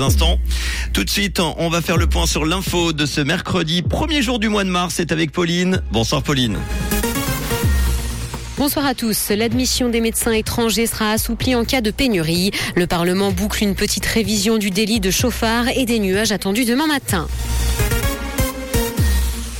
instants. Tout de suite, on va faire le point sur l'info de ce mercredi, premier jour du mois de mars. C'est avec Pauline. Bonsoir Pauline. Bonsoir à tous. L'admission des médecins étrangers sera assouplie en cas de pénurie. Le Parlement boucle une petite révision du délit de chauffard et des nuages attendus demain matin.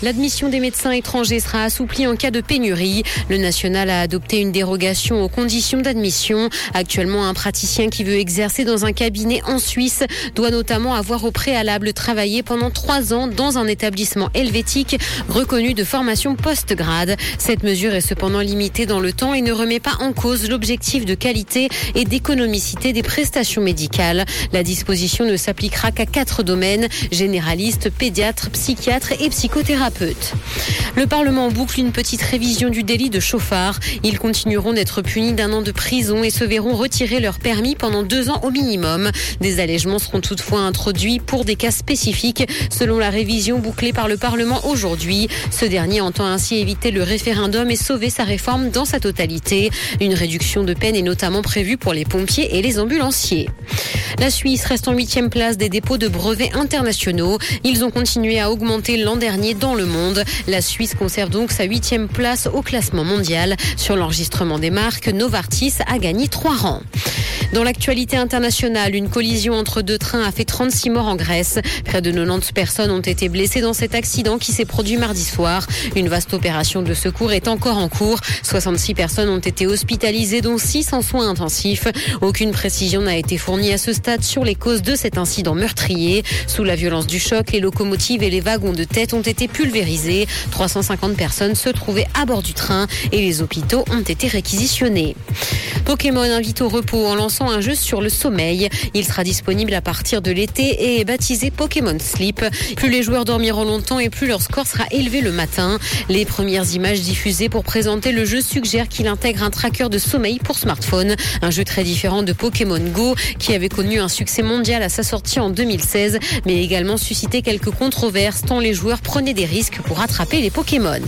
L'admission des médecins étrangers sera assouplie en cas de pénurie. Le national a adopté une dérogation aux conditions d'admission. Actuellement, un praticien qui veut exercer dans un cabinet en Suisse doit notamment avoir au préalable travaillé pendant trois ans dans un établissement helvétique reconnu de formation post-grade. Cette mesure est cependant limitée dans le temps et ne remet pas en cause l'objectif de qualité et d'économicité des prestations médicales. La disposition ne s'appliquera qu'à quatre domaines, généralistes, pédiatres, psychiatres et Le Parlement boucle une petite révision du délit de chauffard. Ils continueront d'être punis d'un an de prison et se verront retirer leur permis pendant deux ans au minimum. Des allègements seront toutefois introduits pour des cas spécifiques, selon la révision bouclée par le Parlement aujourd'hui. Ce dernier entend ainsi éviter le référendum et sauver sa réforme dans sa totalité. Une réduction de peine est notamment prévue pour les pompiers et les ambulanciers. La Suisse reste en huitième place des dépôts de brevets internationaux. Ils ont continué à augmenter l'an dernier dans le monde. La Suisse conserve donc sa huitième place au classement mondial. Sur l'enregistrement des marques, Novartis a gagné trois rangs. Dans l'actualité internationale, une collision entre deux trains a fait 36 morts en Grèce. Près de 90 personnes ont été blessées dans cet accident qui s'est produit mardi soir. Une vaste opération de secours est encore en cours. 66 personnes ont été hospitalisées, dont 6 en soins intensifs. Aucune précision n'a été fournie à ce stade sur les causes de cet incident meurtrier. Sous la violence du choc, les locomotives et les wagons de tête ont été pulvérisés. 350 personnes se trouvaient à bord du train et les hôpitaux ont été réquisitionnés. Pokémon invite au repos en lançant un jeu sur le sommeil. Il sera disponible à partir de l'été et est baptisé Pokémon Sleep. Plus les joueurs dormiront longtemps et plus leur score sera élevé le matin. Les premières images diffusées pour présenter le jeu suggèrent qu'il intègre un tracker de sommeil pour smartphone. Un jeu très différent de Pokémon Go qui avait connu un succès mondial à sa sortie en 2016 mais également suscité quelques controverses tant les joueurs prenaient des risques pour attraper les Pokémon.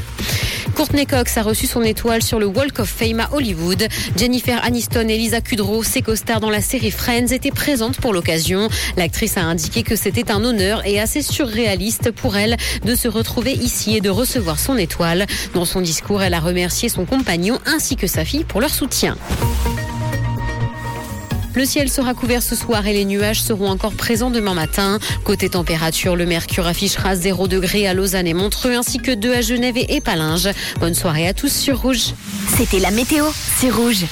Courtney Cox a reçu son étoile sur le Walk of Fame à Hollywood. Jennifer Aniston et Lisa Kudrow, ses co-stars dans la série Friends, étaient présentes pour l'occasion. L'actrice a indiqué que c'était un honneur et assez surréaliste pour elle de se retrouver ici et de recevoir son étoile. Dans son discours, elle a remercié son compagnon ainsi que sa fille pour leur soutien. Le ciel sera couvert ce soir et les nuages seront encore présents demain matin. Côté température, le mercure affichera 0 degré à Lausanne et Montreux ainsi que 2 à Genève et Palinges. Bonne soirée à tous sur Rouge. C'était la météo, c'est Rouge.